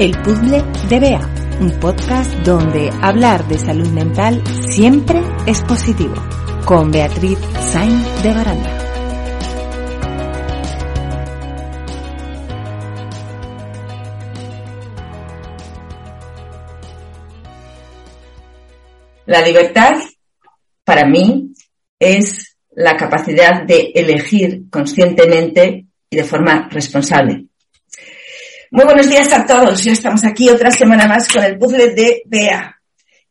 El puzzle de Bea, un podcast donde hablar de salud mental siempre es positivo, con Beatriz Sainz de Baranda. La libertad, para mí, es la capacidad de elegir conscientemente y de forma responsable. Muy buenos días a todos. Ya estamos aquí otra semana más con el puzzle de Bea.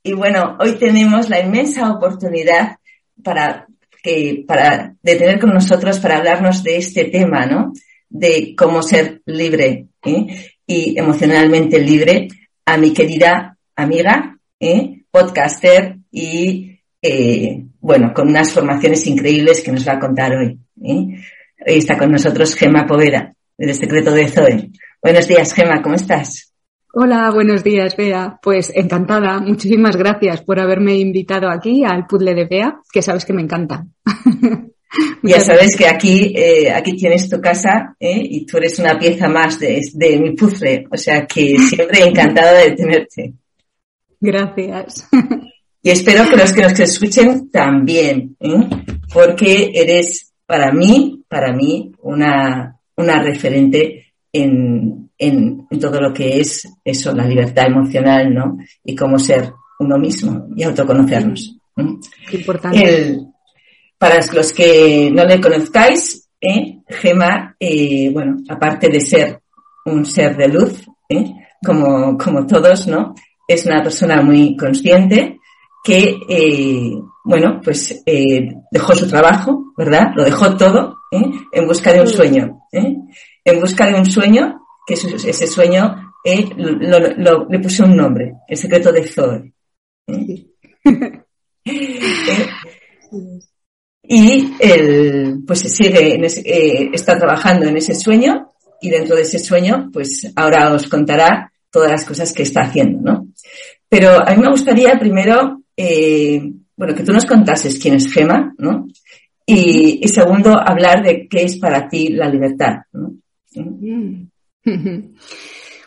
Y bueno, hoy tenemos la inmensa oportunidad para que, para, de tener con nosotros para hablarnos de este tema, ¿no? De cómo ser libre ¿eh? y emocionalmente libre a mi querida amiga, ¿eh? podcaster y, eh, bueno, con unas formaciones increíbles que nos va a contar hoy. ¿eh? Hoy está con nosotros Gema Poveda, del Secreto de Zoe. Buenos días, Gema, ¿cómo estás? Hola, buenos días, Bea. Pues encantada. Muchísimas gracias por haberme invitado aquí al puzzle de Bea, que sabes que me encanta. ya sabes que aquí, eh, aquí tienes tu casa ¿eh? y tú eres una pieza más de, de mi puzzle. O sea que siempre encantada de tenerte. Gracias. Y espero que los que nos escuchen también, ¿eh? porque eres para mí, para mí, una, una referente en, en, todo lo que es eso, la libertad emocional, ¿no? Y cómo ser uno mismo y autoconocernos. Qué importante. para los que no le conozcáis, ¿eh? Gema, eh, bueno, aparte de ser un ser de luz, ¿eh? como, como todos, ¿no? Es una persona muy consciente que, eh, bueno, pues eh, dejó su trabajo, ¿verdad? Lo dejó todo ¿eh? en busca de un sueño. En busca de un sueño, que ese sueño eh, lo, lo, le puse un nombre, el secreto de Zoe. ¿eh? y él, pues sigue, en ese, eh, está trabajando en ese sueño y dentro de ese sueño, pues ahora os contará todas las cosas que está haciendo, ¿no? Pero a mí me gustaría primero, eh, bueno, que tú nos contases quién es Gema, ¿no? Y, y, segundo, hablar de qué es para ti la libertad, ¿no?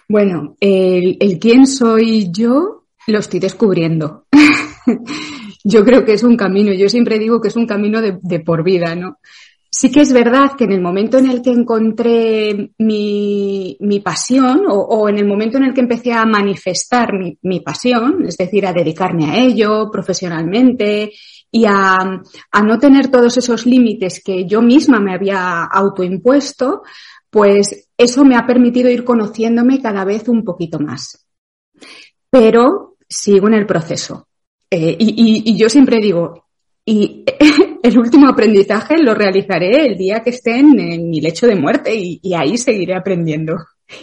Bueno, el, el quién soy yo lo estoy descubriendo. yo creo que es un camino, yo siempre digo que es un camino de, de, por vida, ¿no? Sí que es verdad que en el momento en el que encontré mi, mi pasión o, o, en el momento en el que empecé a manifestar mi, mi, pasión, es decir, a dedicarme a ello profesionalmente y a, a no tener todos esos límites que yo misma me había autoimpuesto, pues eso me ha permitido ir conociéndome cada vez un poquito más. Pero sigo en el proceso. Eh, y, yo siempre digo, y el último aprendizaje lo realizaré el día que esté en, mi lecho de muerte y, y, ahí seguiré aprendiendo.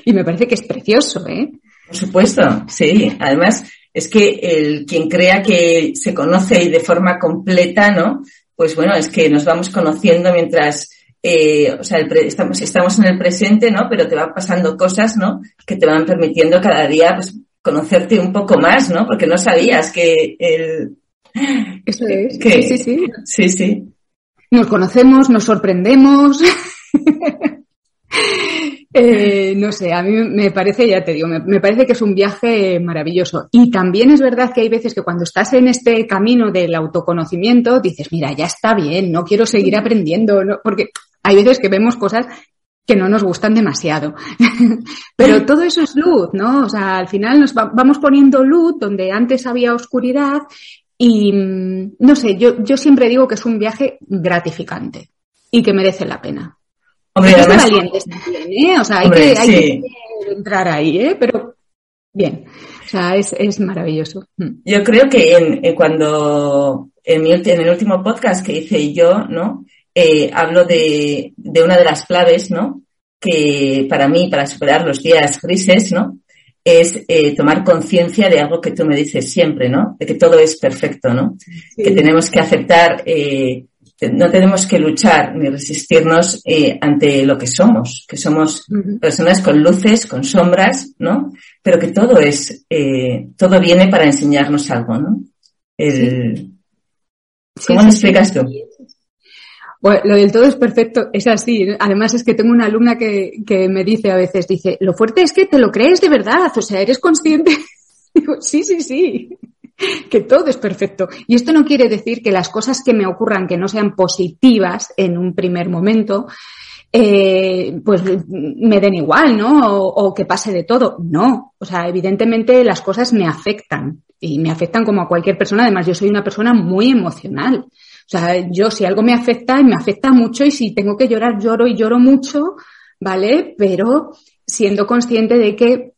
Y me parece que es precioso, ¿eh? Por supuesto, sí. Además, es que el, quien crea que se conoce de forma completa, ¿no? Pues bueno, es que nos vamos conociendo mientras eh, o sea, el pre, estamos, estamos en el presente, ¿no? Pero te van pasando cosas, ¿no? Que te van permitiendo cada día, pues, conocerte un poco más, ¿no? Porque no sabías que el... Eso es. Que, sí, sí. Sí, sí. Nos conocemos, nos sorprendemos. Eh, no sé, a mí me parece, ya te digo, me, me, parece que es un viaje maravilloso. Y también es verdad que hay veces que cuando estás en este camino del autoconocimiento, dices, mira, ya está bien, no quiero seguir aprendiendo, ¿no? porque hay veces que vemos cosas que no nos gustan demasiado. Pero todo eso es luz, ¿no? O sea, al final nos va, vamos poniendo luz donde antes había oscuridad y, no sé, yo, yo siempre digo que es un viaje gratificante y que merece la pena. Hombre, además, valientes también, ¿eh? O sea, hay, hombre, que, hay sí. que entrar ahí, ¿eh? Pero bien, o sea, es, es maravilloso. Mm. Yo creo que en, en cuando, en, mi, en, el último podcast que hice yo, ¿no? Eh, hablo de, de una de las claves, ¿no? que para mí, para superar los días grises, ¿no? Es eh, tomar conciencia de algo que tú me dices siempre, ¿no? De que todo es perfecto, ¿no? Que tenemos que aceptar, eh, no tenemos que luchar ni resistirnos eh, ante lo que somos, que somos personas con luces, con sombras, ¿no? Pero que todo es, eh, todo viene para enseñarnos algo, ¿no? El, ¿Cómo lo explicas tú? Bueno, lo del todo es perfecto, es así. Además es que tengo una alumna que, que me dice a veces, dice, lo fuerte es que te lo crees de verdad, o sea, eres consciente. Digo, sí, sí, sí, que todo es perfecto. Y esto no quiere decir que las cosas que me ocurran que no sean positivas en un primer momento, eh, pues me den igual, ¿no? O, o, que pase de todo. No. O sea, evidentemente las cosas me afectan y me afectan como a cualquier persona. Además, yo soy una persona muy emocional. O sea, yo si algo me afecta, me afecta mucho y si tengo que llorar, lloro y lloro mucho, ¿vale? Pero siendo consciente de que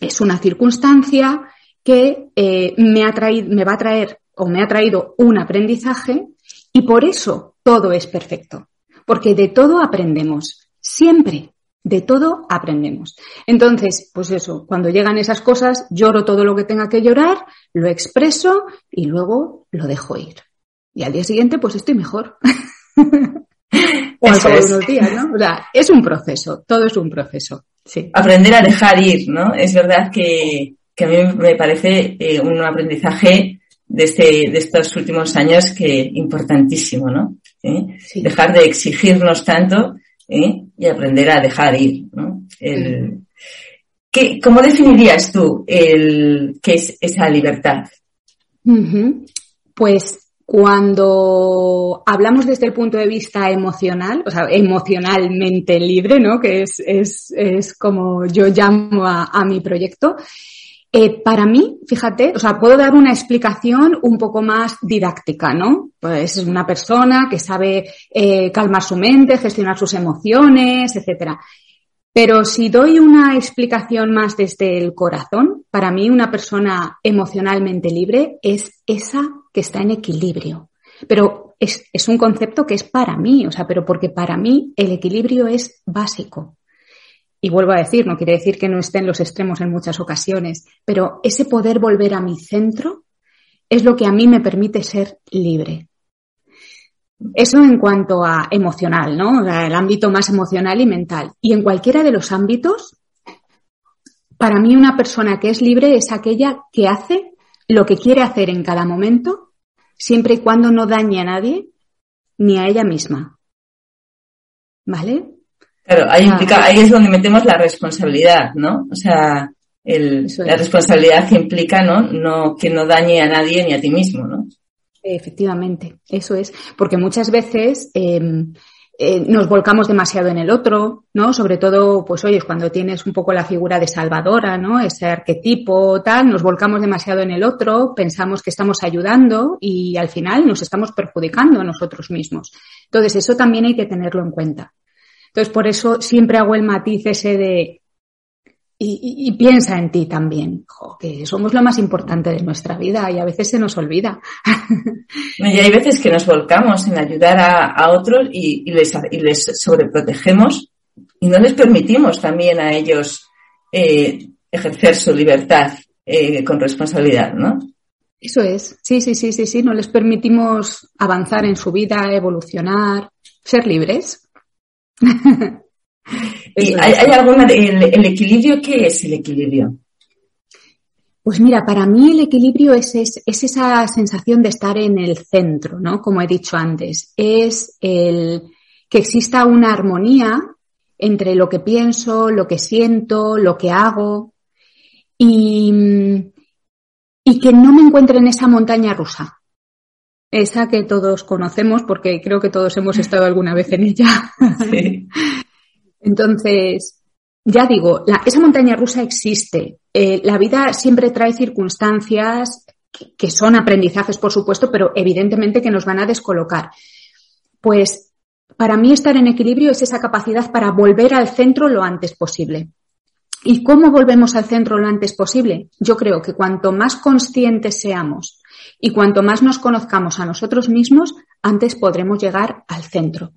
es una circunstancia que eh, me, ha traído, me va a traer o me ha traído un aprendizaje y por eso todo es perfecto. Porque de todo aprendemos, siempre, de todo aprendemos. Entonces, pues eso, cuando llegan esas cosas, lloro todo lo que tenga que llorar, lo expreso y luego lo dejo ir. Y al día siguiente, pues estoy mejor. o al cabo de unos días, ¿no? O sea, es un proceso, todo es un proceso. Sí. Aprender a dejar ir, ¿no? Es verdad que, que a mí me parece eh, un aprendizaje de, este, de estos últimos años que importantísimo, ¿no? ¿Eh? Sí. Dejar de exigirnos tanto ¿eh? y aprender a dejar ir, ¿no? El, ¿qué, ¿Cómo definirías tú el, qué es esa libertad? Uh -huh. Pues cuando hablamos desde el punto de vista emocional, o sea, emocionalmente libre, ¿no? Que es, es, es como yo llamo a, mi proyecto, eh, para mí, fíjate, o sea, puedo dar una explicación un poco más didáctica, ¿no? Pues es una persona que sabe eh, calmar su mente, gestionar sus emociones, etcétera. Pero si doy una explicación más desde el corazón, para mí una persona emocionalmente libre es esa que está en equilibrio. Pero es, un concepto que es para mí, o sea, pero porque para mí el equilibrio es básico. Y vuelvo a decir, no quiere decir que no esté en los extremos en muchas ocasiones, pero ese poder volver a mi centro es lo que a mí me permite ser libre. Eso en cuanto a emocional, ¿no? El ámbito más emocional y mental. Y en cualquiera de los ámbitos, para mí una persona que es libre es aquella que hace lo que quiere hacer en cada momento, siempre y cuando no dañe a nadie ni a ella misma. ¿Vale? Claro, ahí, implica, ahí es donde metemos la responsabilidad, ¿no? O sea, el, la responsabilidad que implica, ¿no? No, que no dañe a nadie ni a ti mismo, ¿no? Efectivamente, eso es. Porque muchas veces eh, eh, nos volcamos demasiado en el otro, ¿no? Sobre todo, pues oye, cuando tienes un poco la figura de salvadora, ¿no? Ese arquetipo tal, nos volcamos demasiado en el otro, pensamos que estamos ayudando y al final nos estamos perjudicando a nosotros mismos. Entonces, eso también hay que tenerlo en cuenta. Entonces, por eso siempre hago el matiz ese de y, y, y, piensa en ti también, jo, que somos lo más importante de nuestra vida y a veces se nos olvida. y hay veces que nos volcamos en ayudar a, a otros y, y, les, y les sobreprotegemos y no les permitimos también a ellos eh, ejercer su libertad eh, con responsabilidad, ¿no? Eso es, sí, sí, sí, sí, sí, no les permitimos avanzar en su vida, evolucionar, ser libres. ¿Y hay, hay alguna, el, el, equilibrio, qué es el equilibrio? Pues mira, para mí el equilibrio es, es, es, esa sensación de estar en el centro, ¿no? Como he dicho antes. Es el que exista una armonía entre lo que pienso, lo que siento, lo que hago y, y que no me encuentre en esa montaña rusa. Esa que todos conocemos porque creo que todos hemos estado alguna vez en ella. Sí. Entonces, ya digo, la, esa montaña rusa existe. Eh, la vida siempre trae circunstancias que, que, son aprendizajes, por supuesto, pero evidentemente que nos van a descolocar. Pues para mí estar en equilibrio es esa capacidad para volver al centro lo antes posible. ¿Y cómo volvemos al centro lo antes posible? Yo creo que cuanto más conscientes seamos y cuanto más nos conozcamos a nosotros mismos, antes podremos llegar al centro.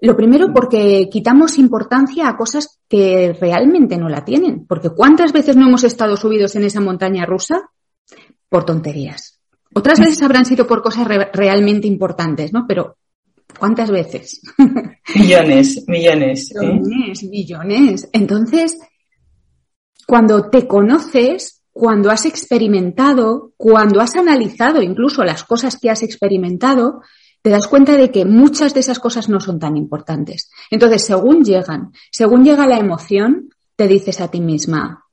Lo primero porque quitamos importancia a cosas que realmente no la tienen. Porque ¿cuántas veces no hemos estado subidos en esa montaña rusa? Por tonterías. Otras veces habrán sido por cosas re realmente importantes, ¿no? Pero ¿cuántas veces? Millones, millones. ¿eh? Millones, millones. Entonces, cuando te conoces, cuando has experimentado, cuando has analizado incluso las cosas que has experimentado, te das cuenta de que muchas de esas cosas no son tan importantes. Entonces, según llegan, según llega la emoción, te dices a ti misma,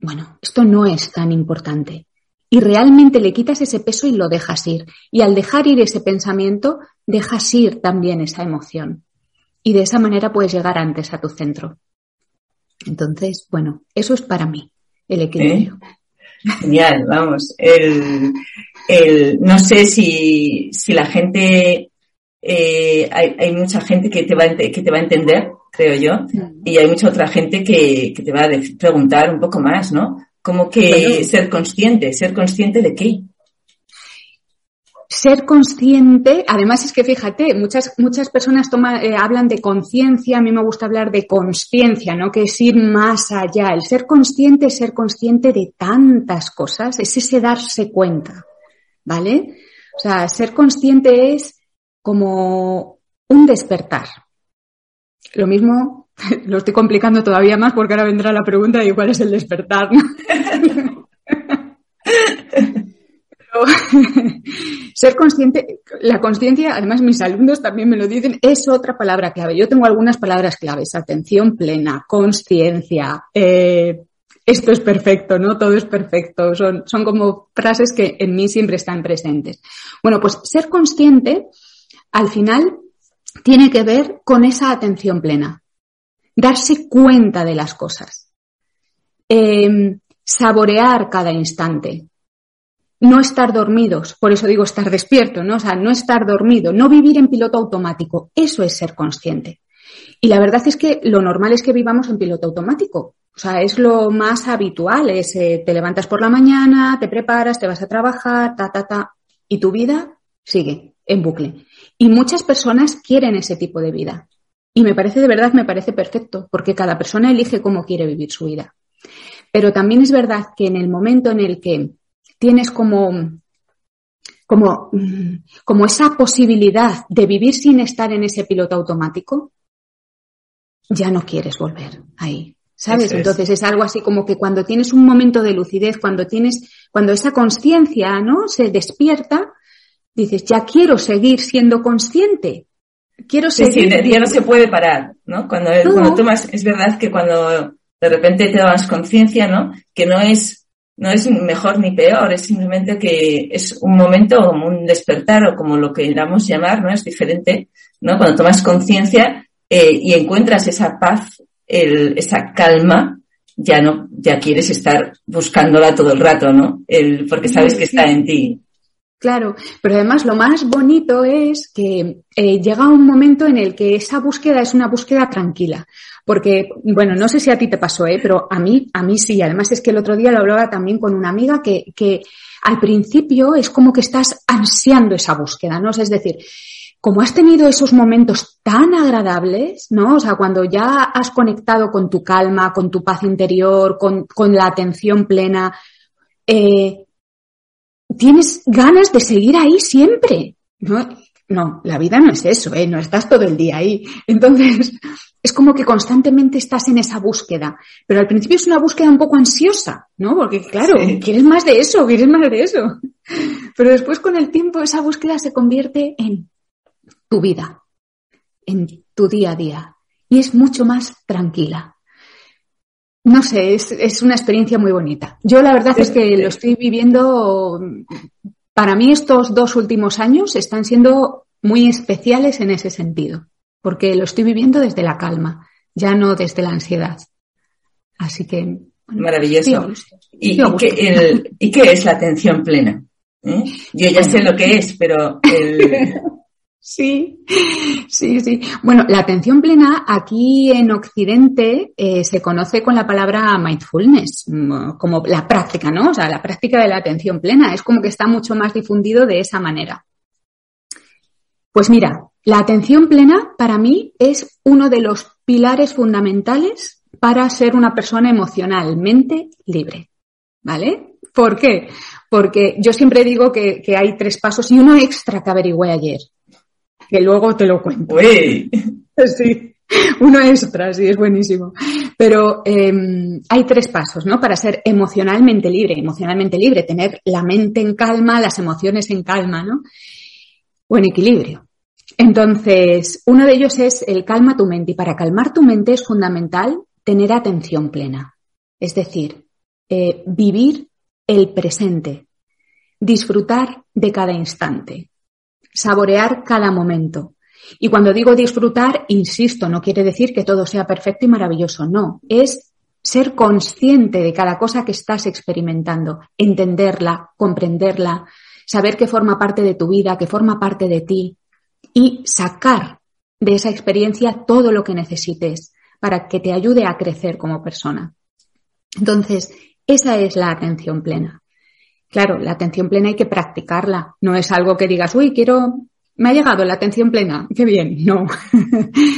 bueno, esto no es tan importante. Y realmente le quitas ese peso y lo dejas ir. Y al dejar ir ese pensamiento, dejas ir también esa emoción. Y de esa manera puedes llegar antes a tu centro. Entonces, bueno, eso es para mí, el equilibrio. Genial, vamos. El, el, no sé si, si la gente, eh, hay, hay, mucha gente que te, va a, que te va a entender, creo yo, y hay mucha otra gente que, que te va a preguntar un poco más, ¿no? Como que ser consciente, ser consciente de qué ser consciente, además es que fíjate, muchas, muchas personas toma, eh, hablan de conciencia, a mí me gusta hablar de conciencia, ¿no? Que es ir más allá. El ser consciente es ser consciente de tantas cosas, es ese darse cuenta, ¿vale? O sea, ser consciente es como un despertar. Lo mismo, lo estoy complicando todavía más porque ahora vendrá la pregunta de cuál es el despertar. ser consciente, la conciencia, además mis alumnos también me lo dicen, es otra palabra clave. Yo tengo algunas palabras claves, atención plena, conciencia, eh, esto es perfecto, ¿no? Todo es perfecto. Son, son como frases que en mí siempre están presentes. Bueno, pues ser consciente, al final, tiene que ver con esa atención plena. Darse cuenta de las cosas. Eh, saborear cada instante no estar dormidos, por eso digo estar despierto, ¿no? O sea, no estar dormido, no vivir en piloto automático, eso es ser consciente. Y la verdad es que lo normal es que vivamos en piloto automático. O sea, es lo más habitual, es eh, te levantas por la mañana, te preparas, te vas a trabajar, ta, ta, ta, y tu vida sigue en bucle. Y muchas personas quieren ese tipo de vida. Y me parece de verdad, me parece perfecto, porque cada persona elige cómo quiere vivir su vida. Pero también es verdad que en el momento en el que tienes como, como, como esa posibilidad de vivir sin estar en ese piloto automático, ya no quieres volver ahí. ¿Sabes? Entonces es algo así como que cuando tienes un momento de lucidez, cuando tienes, cuando esa conciencia, ¿no? Se despierta, dices, ya quiero seguir siendo consciente. Quiero seguir. Sí, ya no se puede parar, ¿no? Cuando, cuando tomas, es verdad que cuando de repente te das conciencia, ¿no? Que no es no es mejor ni peor, es simplemente que es un momento como un despertar o como lo queramos llamar, ¿no? Es diferente, ¿no? Cuando tomas conciencia eh, y encuentras esa paz, el, esa calma, ya no, ya quieres estar buscándola todo el rato, ¿no? El, porque sabes que está en ti. Claro, pero además lo más bonito es que eh, llega un momento en el que esa búsqueda es una búsqueda tranquila. Porque, bueno, no sé si a ti te pasó, ¿eh? pero a mí, a mí sí. Además es que el otro día lo hablaba también con una amiga que, que al principio es como que estás ansiando esa búsqueda, ¿no? Es decir, como has tenido esos momentos tan agradables, ¿no? O sea, cuando ya has conectado con tu calma, con tu paz interior, con, con la atención plena, eh, tienes ganas de seguir ahí siempre. ¿no? no, la vida no es eso, ¿eh? no estás todo el día ahí. Entonces, es como que constantemente estás en esa búsqueda. Pero al principio es una búsqueda un poco ansiosa, ¿no? Porque claro, quieres más de eso, quieres más de eso. Pero después con el tiempo esa búsqueda se convierte en tu vida, en tu día a día. Y es mucho más tranquila no sé, es, una experiencia muy bonita. Yo la verdad es que lo estoy viviendo, para mí estos dos últimos años están siendo muy especiales en ese sentido, porque lo estoy viviendo desde la calma, ya no desde la ansiedad. Así que... Maravilloso. ¿Y, qué, es la atención plena? ¿Eh? Yo ya sé lo que es, pero el, Sí, sí, sí. Bueno, la atención plena aquí en Occidente eh, se conoce con la palabra mindfulness, mm, como la práctica, ¿no? O sea, la práctica de la atención plena. Es como que está mucho más difundido de esa manera. Pues mira, la atención plena para mí es uno de los pilares fundamentales para ser una persona emocionalmente libre. ¿Vale? ¿Por qué? Porque yo siempre digo que, hay tres pasos y uno extra que averigüé ayer, que luego te lo cuento. Sí, uno extra, sí, es buenísimo. Pero em, hay tres pasos, ¿no? Para ser emocionalmente libre, emocionalmente libre, tener la mente en calma, las emociones en calma, ¿no? O en equilibrio. Entonces, uno de ellos es el calma tu mente y para calmar tu mente es fundamental tener atención plena. Es decir, eh, vivir el presente, disfrutar de cada instante, saborear cada momento. Y cuando digo disfrutar, insisto, no quiere decir que todo sea perfecto y maravilloso, no, es ser consciente de cada cosa que estás experimentando, entenderla, comprenderla, saber que forma parte de tu vida, que forma parte de ti y sacar de esa experiencia todo lo que necesites para que te ayude a crecer como persona. Entonces, esa es la atención plena. Claro, la atención plena hay que practicarla. No es algo que digas, uy, quiero, me ha llegado la atención plena. Qué bien. No.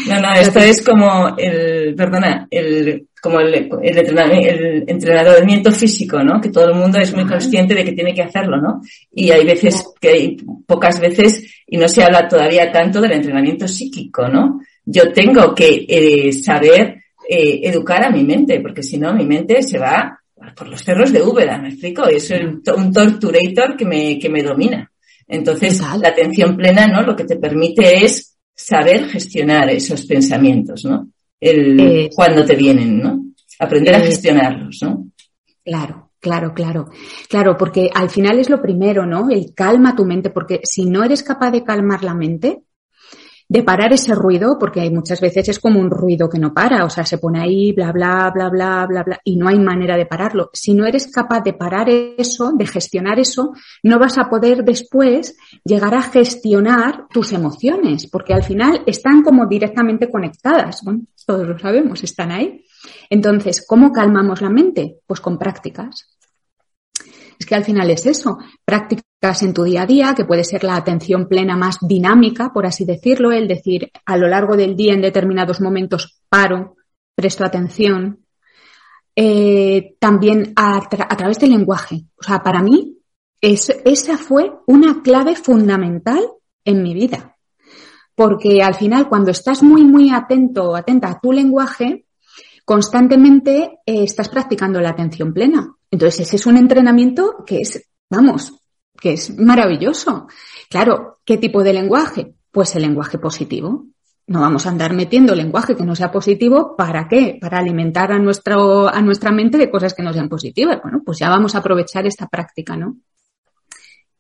No, no, esto es como el, perdona, el, como el, el, entrenamiento físico, ¿no? Que todo el mundo es muy consciente de que tiene que hacerlo, ¿no? Y hay veces que hay pocas veces y no se habla todavía tanto del entrenamiento psíquico, ¿no? Yo tengo que eh, saber eh, educar a mi mente, porque si no, mi mente se va por los cerros de Úbeda, ¿me explico? Es un, torturator que me, que me domina. Entonces, la atención plena, ¿no? Lo que te permite es saber gestionar esos pensamientos, ¿no? El, cuando te vienen, ¿no? Aprender a gestionarlos, ¿no? Claro, claro, claro. Claro, porque al final es lo primero, ¿no? El calma tu mente, porque si no eres capaz de calmar la mente, de parar ese ruido, porque muchas veces es como un ruido que no para, o sea, se pone ahí, bla, bla, bla, bla, bla, bla, y no hay manera de pararlo. Si no eres capaz de parar eso, de gestionar eso, no vas a poder después llegar a gestionar tus emociones, porque al final están como directamente conectadas. Bueno, todos lo sabemos, están ahí. Entonces, ¿cómo calmamos la mente? Pues con prácticas. Es que al final es eso, prácticas en tu día a día, que puede ser la atención plena más dinámica, por así decirlo, el decir a lo largo del día en determinados momentos paro, presto atención. Eh, también a, través del lenguaje. O sea, para mí esa fue una clave fundamental en mi vida. Porque al final, cuando estás muy, muy atento o atenta a tu lenguaje, constantemente eh, estás practicando la atención plena. Entonces, ese es un entrenamiento que es, vamos, que es maravilloso. Claro, ¿qué tipo de lenguaje? Pues el lenguaje positivo. No vamos a andar metiendo lenguaje que no sea positivo. ¿Para qué? Para alimentar a, nuestro, a nuestra mente de cosas que no sean positivas. Bueno, pues ya vamos a aprovechar esta práctica, ¿no?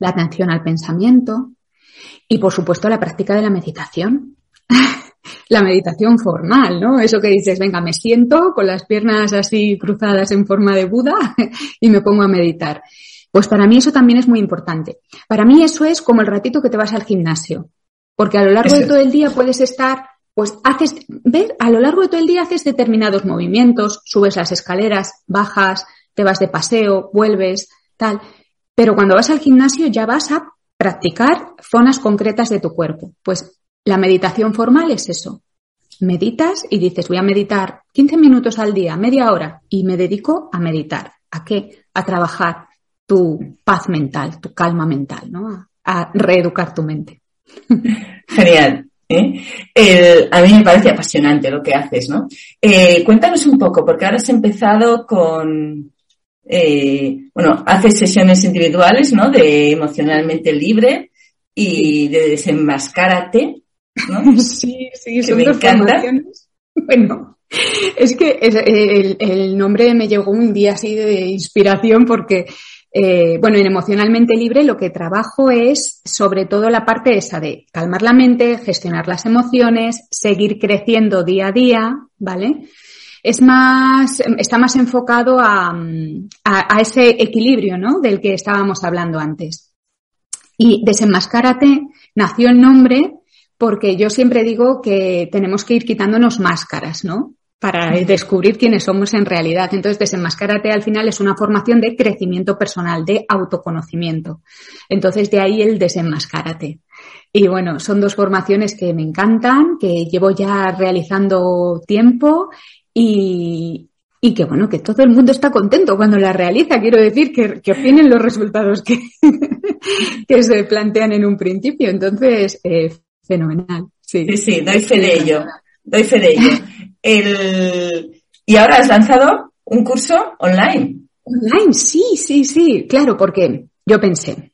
La atención al pensamiento y, por supuesto, la práctica de la meditación. la meditación formal, ¿no? Eso que dices, venga, me siento con las piernas así cruzadas en forma de Buda y me pongo a meditar. Pues para mí eso también es muy importante. Para mí eso es como el ratito que te vas al gimnasio. Porque a lo largo de todo el día puedes estar, pues haces, ver, a lo largo de todo el día haces determinados movimientos, subes las escaleras, bajas, te vas de paseo, vuelves, tal. Pero cuando vas al gimnasio ya vas a practicar zonas concretas de tu cuerpo. Pues la meditación formal es eso. Meditas y dices, voy a meditar 15 minutos al día, media hora, y me dedico a meditar. ¿A qué? A trabajar tu paz mental, tu calma mental, ¿no? A reeducar tu mente. Genial. ¿eh? a mí me parece apasionante lo que haces, ¿no? Eh, cuéntanos un poco, porque ahora has empezado con, eh, bueno, haces sesiones individuales, ¿no? De emocionalmente libre y de desenmascárate. Sí, sí, son dos Bueno, es que el, nombre me llegó un día así de inspiración porque, eh, bueno, en Emocionalmente Libre lo que trabajo es sobre todo la parte esa de calmar la mente, gestionar las emociones, seguir creciendo día a día, ¿vale? Es más, está más enfocado a, a, a ese equilibrio, ¿no? Del que estábamos hablando antes. Y Desenmascárate nació el nombre porque yo siempre digo que tenemos que ir quitándonos máscaras, ¿no? Para descubrir quiénes somos en realidad. Entonces, desenmascárate al final es una formación de crecimiento personal, de autoconocimiento. Entonces, de ahí el desenmascárate. Y bueno, son dos formaciones que me encantan, que llevo ya realizando tiempo y, y que bueno, que todo el mundo está contento cuando la realiza. Quiero decir que, que obtienen los resultados que, que se plantean en un principio. Entonces, eh, fenomenal. Sí. sí, sí, doy fe de ello. Doy fe de ello. El... Y ahora has lanzado un curso online. Online, sí, sí, sí, claro, porque yo pensé,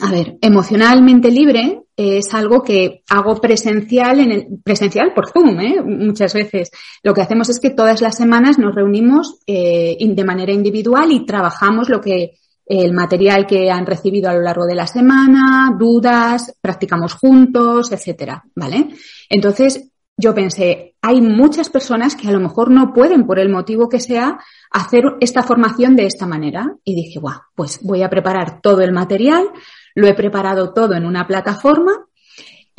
a ver, emocionalmente libre es algo que hago presencial en el, presencial por Zoom, ¿eh? muchas veces. Lo que hacemos es que todas las semanas nos reunimos eh, de manera individual y trabajamos lo que el material que han recibido a lo largo de la semana, dudas, practicamos juntos, etcétera, ¿vale? Entonces, yo pensé, hay muchas personas que a lo mejor no pueden, por el motivo que sea, hacer esta formación de esta manera. Y dije, guau, pues voy a preparar todo el material, lo he preparado todo en una plataforma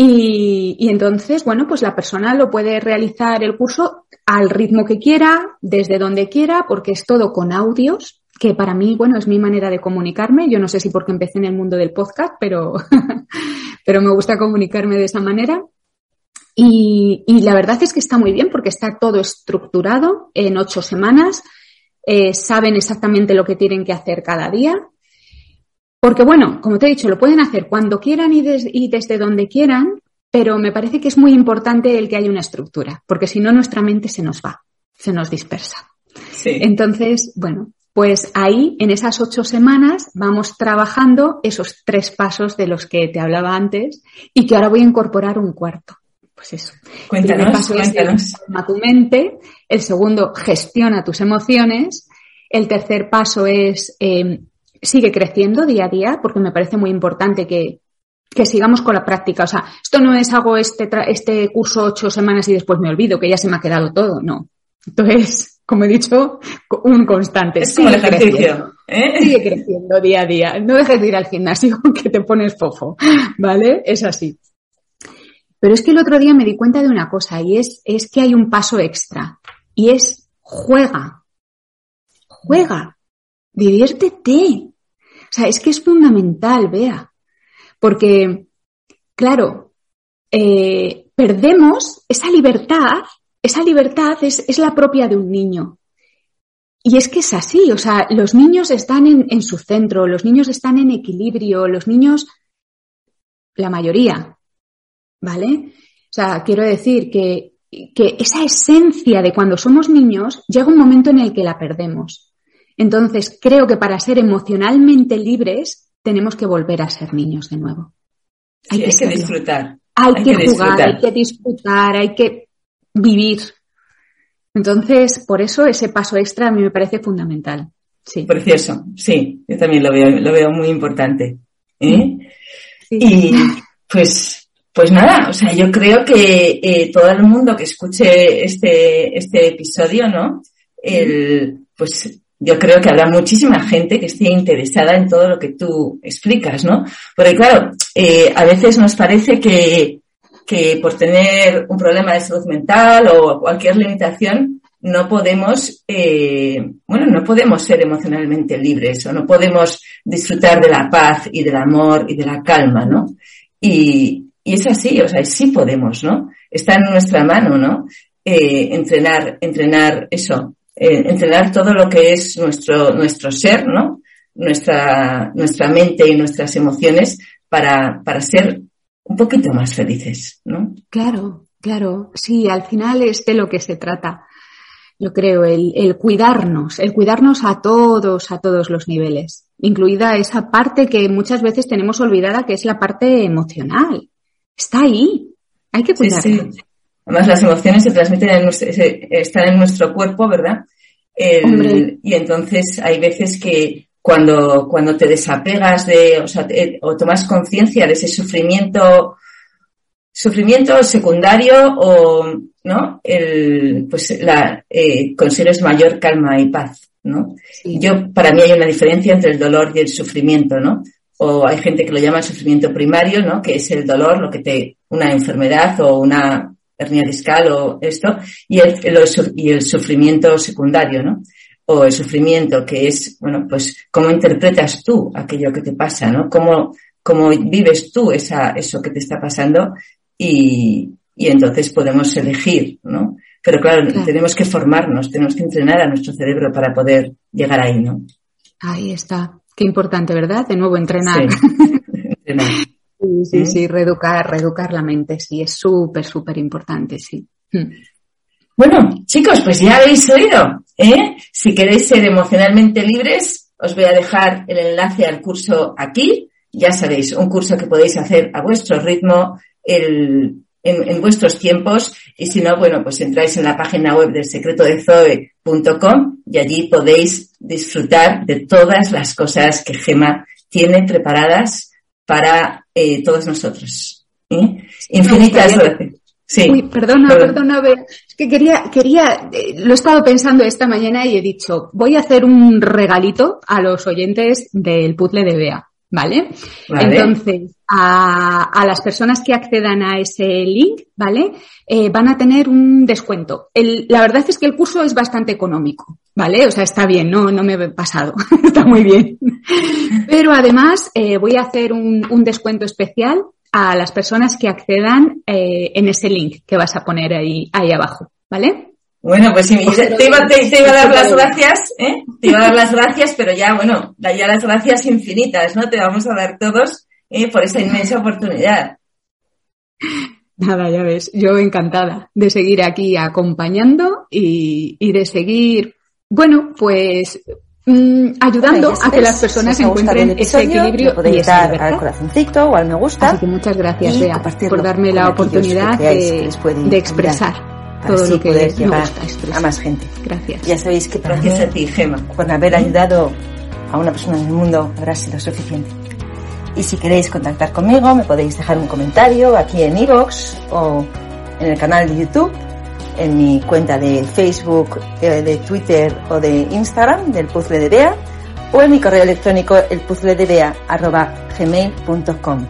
y, entonces, bueno, pues la persona lo puede realizar el curso al ritmo que quiera, desde donde quiera, porque es todo con audios, que para mí, bueno, es mi manera de comunicarme. Yo no sé si porque empecé en el mundo del podcast, pero, pero me gusta comunicarme de esa manera. Y, y, la verdad es que está muy bien porque está todo estructurado en ocho semanas. Eh, saben exactamente lo que tienen que hacer cada día. Porque bueno, como te he dicho, lo pueden hacer cuando quieran y, des y desde donde quieran, pero me parece que es muy importante el que haya una estructura, porque si no nuestra mente se nos va, se nos dispersa. Sí. Entonces, bueno, pues ahí, en esas ocho semanas, vamos trabajando esos tres pasos de los que te hablaba antes y que ahora voy a incorporar un cuarto. Pues eso. Cuéntanos, el paso cuéntanos. es forma tu mente, el segundo, gestiona tus emociones, el tercer paso es eh, sigue creciendo día a día, porque me parece muy importante que, que sigamos con la práctica. O sea, esto no es hago este, este curso ocho semanas y después me olvido, que ya se me ha quedado todo. No. Entonces, como he dicho, un constante. Es como el ejercicio. ¿eh? Sigue creciendo día a día. No dejes de ir al gimnasio que te pones fofo. ¿Vale? Es así. Pero es que el otro día me di cuenta de una cosa y es, es que hay un paso extra y es juega. Juega. Diviértete. O sea, es que es fundamental, vea. Porque, claro, eh, perdemos esa libertad, esa libertad es, es, la propia de un niño. Y es que es así, o sea, los niños están en, en su centro, los niños están en equilibrio, los niños, la mayoría, ¿vale? O sea, quiero decir que, que esa esencia de cuando somos niños llega un momento en el que la perdemos. Entonces, creo que para ser emocionalmente libres tenemos que volver a ser niños de nuevo. Hay, sí, que, hay que, disfrutar. Hay, hay que, que, jugar, disfrutar. hay que disfrutar, hay que vivir. Entonces, por eso ese paso extra a mí me parece fundamental. Sí. Precioso, sí, yo también lo veo, lo veo muy importante. ¿eh? Sí. Y pues, pues nada, o sea, yo creo que eh, todo el mundo que escuche este, este episodio, ¿no? El, pues yo creo que habrá muchísima gente que esté interesada en todo lo que tú explicas, ¿no? Porque claro, eh, a veces nos parece que, que por tener un problema de salud mental o cualquier limitación no podemos, eh, bueno, no podemos ser emocionalmente libres o no podemos disfrutar de la paz y del amor y de la calma, ¿no? Y, y es así, o sea, sí podemos, ¿no? Está en nuestra mano, ¿no? Eh, entrenar, entrenar eso, eh, entrenar todo lo que es nuestro, nuestro ser, ¿no? Nuestra, nuestra mente y nuestras emociones para, para ser un poquito más felices, ¿no? Claro, claro. Sí, al final es de lo que se trata. Yo creo, el, el cuidarnos, el cuidarnos a todos, a todos los niveles, incluida esa parte que muchas veces tenemos olvidada, que es la parte emocional. Está ahí. Hay que. Sí, sí. Además, las emociones se transmiten en nuestro, están en nuestro cuerpo, ¿verdad? El, y entonces hay veces que cuando, cuando te desapegas de, o sea, te, o tomas conciencia de ese sufrimiento, sufrimiento secundario o, ¿no? El, pues la, eh, consigues mayor calma y paz, ¿no? Sí. Yo, para mí hay una diferencia entre el dolor y el sufrimiento, ¿no? O hay gente que lo llama sufrimiento primario, ¿no? Que es el dolor, lo que te, una enfermedad o una hernia discal o esto, y el, el, y el sufrimiento secundario, ¿no? O el sufrimiento que es, bueno, pues cómo interpretas tú aquello que te pasa, ¿no? Cómo, cómo vives tú esa, eso que te está pasando y, y entonces podemos elegir, ¿no? Pero claro, tenemos que formarnos, tenemos que entrenar a nuestro cerebro para poder llegar ahí, ¿no? Ahí está. Qué importante, ¿verdad? De nuevo, entrenar. Sí, sí, sí, reeducar, reeducar la mente, sí, es súper, súper importante, sí. Hmm. Bueno, chicos, pues ya habéis oído, ¿eh? Si queréis ser emocionalmente libres, os voy a dejar el enlace al curso aquí. Ya sabéis, un curso que podéis hacer a vuestro ritmo, el, en, vuestros tiempos y si no, bueno, pues entráis en la página web del secreto de Zoe.com y allí podéis disfrutar de todas las cosas que Gema tiene preparadas para eh, todos nosotros. ¿eh? Infinitas gracias. Sí. Uy, perdona, perdona, es que quería, quería, eh, lo he estado pensando esta mañana y he dicho, voy a hacer un regalito a los oyentes del puzzle de Bea. ¿Vale? Entonces, a, las personas que accedan a ese link, ¿vale? Eh, van a tener un descuento. la verdad es que el curso es bastante económico, ¿vale? O sea, está bien, no, no me he pasado, está muy bien. Pero además, eh, voy a hacer un, descuento especial a las personas que accedan eh, en ese link que vas a poner ahí, ahí abajo, ¿vale? Bueno, pues sí, te, iba, a dar las gracias, ¿eh? Te iba a dar las gracias, pero ya, bueno, ya las gracias infinitas, ¿no? Te vamos a dar todos ¿eh? por esa inmensa oportunidad. Nada, ya ves, yo encantada de seguir aquí acompañando y, de seguir, bueno, pues mm, ayudando a que las personas encuentren ese equilibrio y dar al corazoncito o al me gusta. Así que muchas gracias, Bea, por darme la oportunidad de, de expresar todo lo que poder llevar a más gente. Gracias. Ya sabéis que para Gracias a ti, Gema. Por haber ayudado a una persona en el mundo habrá sido suficiente. Y si queréis contactar conmigo, me podéis dejar un comentario aquí en iVoox o en el canal de YouTube, en mi cuenta de Facebook, eh, de Twitter o de Instagram del Puzzle de Bea o en mi correo electrónico elpuzzledebea.gmail.com